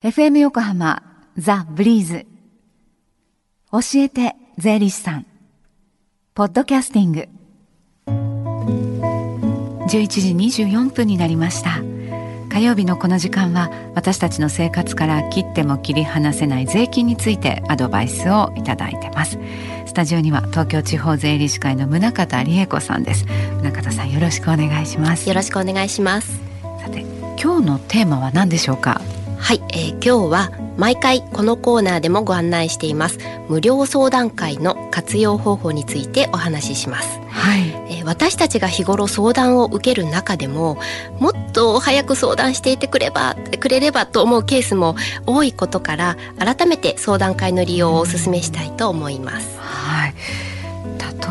FM 横浜ザ・ブリーズ。教えて税理士さん。ポッドキャスティング。11時24分になりました。火曜日のこの時間は私たちの生活から切っても切り離せない税金についてアドバイスをいただいてます。スタジオには東京地方税理士会の宗像理恵子さんです。宗像さんよろしくお願いします。よろしくお願いします。さて今日のテーマは何でしょうか？はい、えー、今日は毎回このコーナーでもご案内しています。無料相談会の活用方法についてお話しします、はい。えー、私たちが日頃相談を受ける中でももっと早く相談していてくればくれればと思うケースも多いことから改めて相談会の利用をお勧めしたいと思います、はい。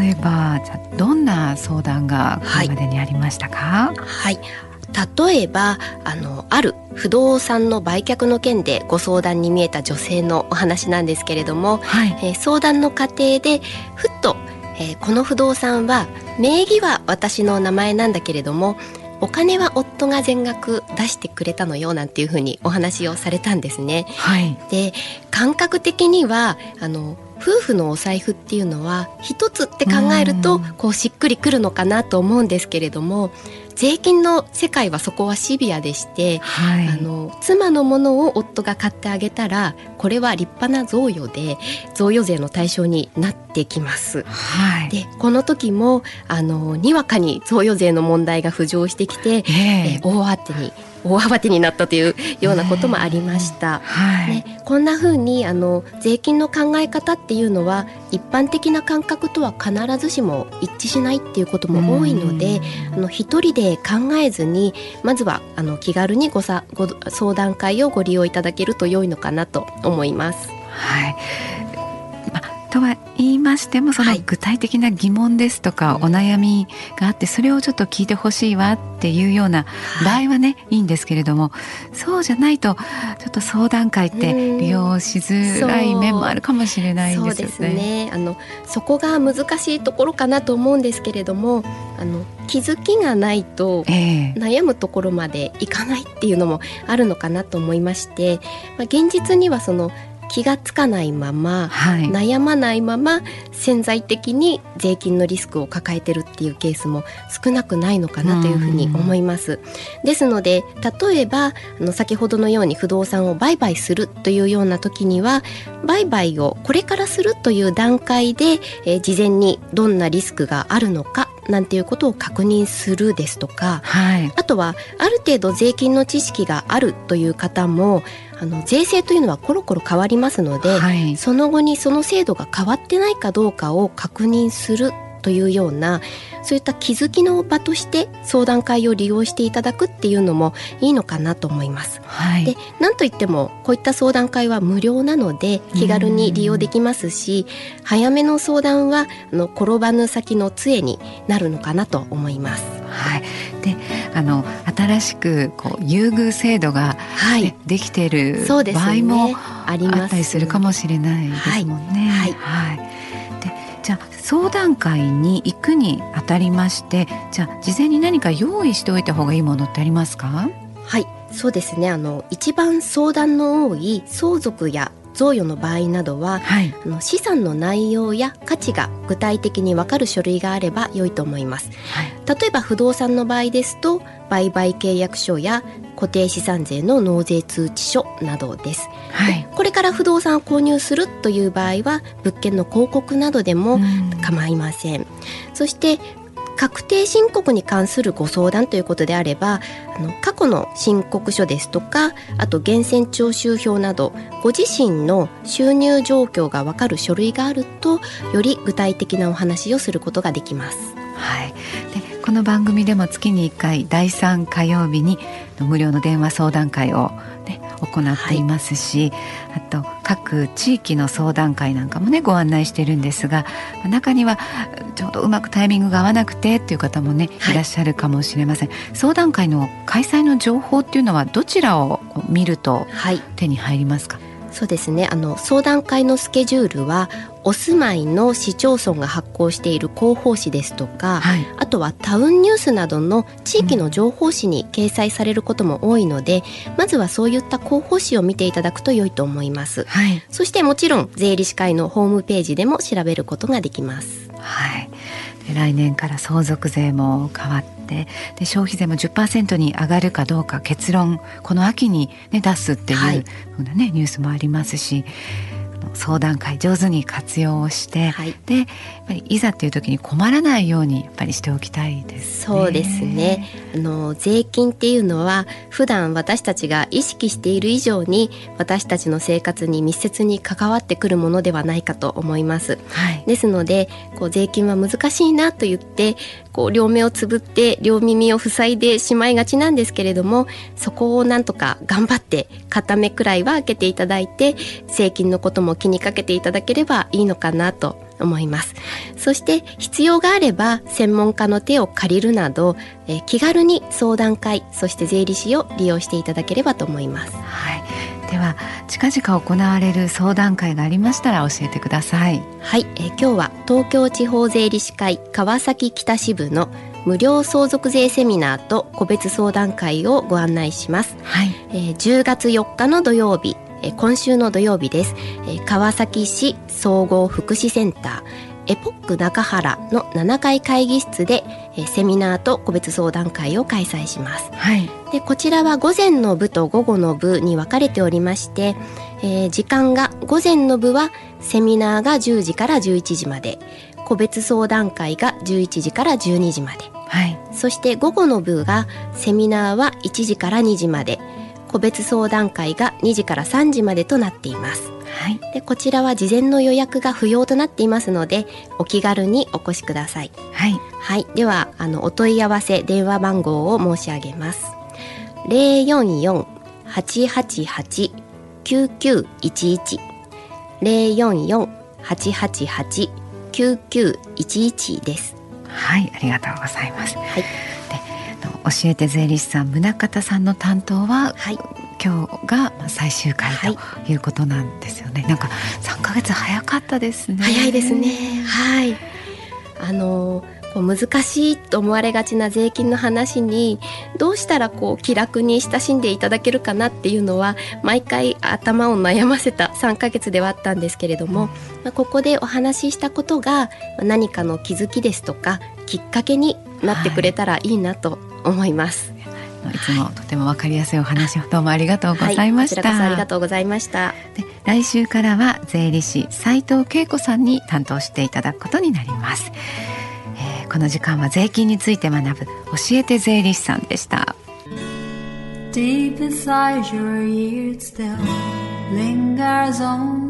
例えばじゃどんな相談がこれまでにありましたか、はい、はい例えばあのある不動産の売却の件でご相談に見えた女性のお話なんですけれども、はい、えー、相談の過程でふっと、えー、この不動産は名義は私の名前なんだけれどもお金は夫が全額出してくれたのよなんていうふうにお話をされたんですね。はい、で感覚的にはあの夫婦のお財布っていうのは一つって考えるとこうしっくりくるのかなと思うんですけれども税金の世界はそこはシビアでして、はい、あの妻のものを夫が買ってあげたらこれは立派な贈与で贈与税の対象になってきます。はい、でこの時もあのにわかに贈与税の問題が浮上してきて、えー、えー、大慌てに大慌てになったというようなこともありました。はい、ね、こんな風にあの税金の考え方っていうのは一般的な感覚とは必ずしも一致しないっていうことも多いので、あの一人で考えずにまずはあの気軽にごさご相談会をご利用いただけると良いのかなと思います。はいとは言いましてもその具体的な疑問ですとか、お悩みがあってそれをちょっと聞いてほしいわっていうような場合はね、い、いんですけれどもそうじゃないとちょっと相談会って利用しづらい面もあるかもしれないですよね。そね。あのそこが難しいところかなと思うんですけれどもあの気づきがないと悩むところまでいかないっていうのもあるのかなと思いまして、まあ、現実にはその気がつかないまま、はい、悩まないまま潜在的に税金のリスクを抱えてるっていうケースも少なくないのかなというふうに思います。ですので例えばあの先ほどのように不動産を売買するというような時には売買をこれからするという段階で、えー、事前にどんなリスクがあるのかなんていうことを確認するですとか、はい、あとはある程度税金の知識があるという方もあの税制というのはコロコロ変わりますので、はい、その後にその制度が変わってないかどうかを確認するというようなそういった気づきの場として相談会を利用していただくっていうのもいいのかなと思います。はい、でなんといってもこういった相談会は無料なので気軽に利用できますし早めの相談はあの転ばぬ先の杖になるのかなと思います。はい、であの新しくこう優遇制度が、ね、はい、できている場合もあったりするかもしれないですもんね。はい、はい、はい相談会に行くにあたりましてじゃあ事前に何か用意しておいた方がいいものってありますか？はいそうですね。あの一番相談の多い相続や贈与の場合などは、はい、あの資産の内容や価値が具体的に分かる書類があれば良いと思います、はい、例えば不動産の場合ですと売買契約書や固定資産税の納税通知書などです、はい、これから不動産を購入するという場合は物件の広告などでも構いません、そして確定申告に関するご相談ということであればあの過去の申告書ですとかあと源泉徴収票などご自身の収入状況が分かる書類があるとより具体的なお話をすることができます。はい、でこの番組でも月に1回第3火曜日に無料の電話相談会を、ね、行っていますし、はい、あと各地域の相談会なんかもねご案内してるんですが中にはちょうどうまくタイミングが合わなくてっていう方もねい。らっしゃるかもしれません、はい、相談会の開催の情報っていうのはどちらを見ると手に入りますか、はいそうですね。あの相談会のスケジュールはお住まいの市町村が発行している広報誌ですとか、はい、あとはタウンニュースなどの地域の情報誌に掲載されることも多いので、うん、まずはそういった広報誌を見ていただくと良いと思います、はい、そしてもちろん税理士会のホームページでも調べることができます。はい来年から相続税も変わってで消費税も10%に上がるかどうか結論この秋に、ね、出すっていう、はい、ね、ニュースもありますし相談会上手に活用をして、はい、でやっぱりいざという時に困らないようにやっぱりしておきたいです、ね、そうですね。あの税金っていうのは普段私たちが意識している以上に私たちの生活に密接に関わってくるものではないかと思います、はい、ですのでこう税金は難しいなと言ってこう両目をつぶって両耳を塞いでしまいがちなんですけれどもそこをなんとか頑張って片目くらいは開けていただいて税金のことも気にかけていただければいいのかなと思います。そして必要があれば専門家の手を借りるなど、え気軽に相談会そして税理士を利用していただければと思います。はい。では近々行われる相談会がありましたら教えてください。はい、えー、今日は東京地方税理士会川崎北支部の無料相続税セミナーと個別相談会をご案内します、はい。えー、10月4日の土曜日え今週の土曜日です、え川崎市総合福祉センターエポック中原の7階会議室で、えセミナーと個別相談会を開催します、はい、でこちらは午前の部と午後の部に分かれておりまして、えー、時間が午前の部はセミナーが10時から11時まで個別相談会が11時から12時まで、はい、そして午後の部がセミナーは1時から2時まで個別相談会が2時から3時までとなっています。はい、でこちらは事前の予約が不要となっていますのでお気軽にお越しください。はい、はい、ではあのお問い合わせ電話番号を申し上げます。零四四八八八九九一一零四四八八八九九一一です。はい、ありがとうございます。はい。教えて税理士さん宗像さんの担当は、はい、今日が最終回とい。うことなんですよね、はい、なんか3ヶ月早かったですね。早いですね。はい。あの難しいと思われがちな税金の話にどうしたらこう気楽に親しんでいただけるかなっていうのは毎回頭を悩ませた3ヶ月ではあったんですけれども、まあ、ここでお話ししたことが何かの気づきですとかきっかけになってくれたらいいなと思います。いつもとてもわかりやすいお話をどうもありがとうございました。はい、ありがとうございました。で来週からは税理士斉藤恵子さんに担当していただくことになります。えー、この時間は税金について学ぶ教えて税理士さんでした。Deep inside your ears still lingers on the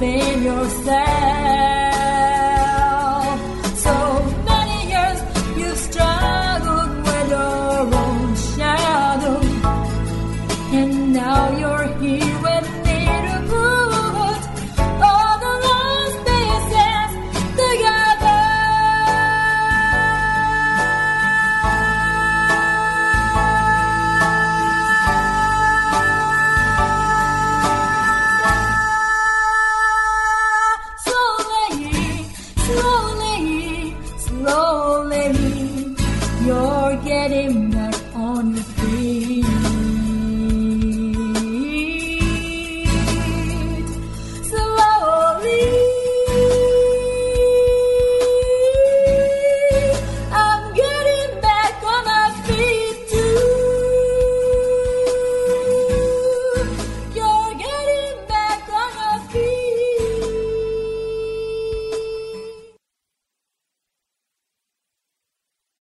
been yourself.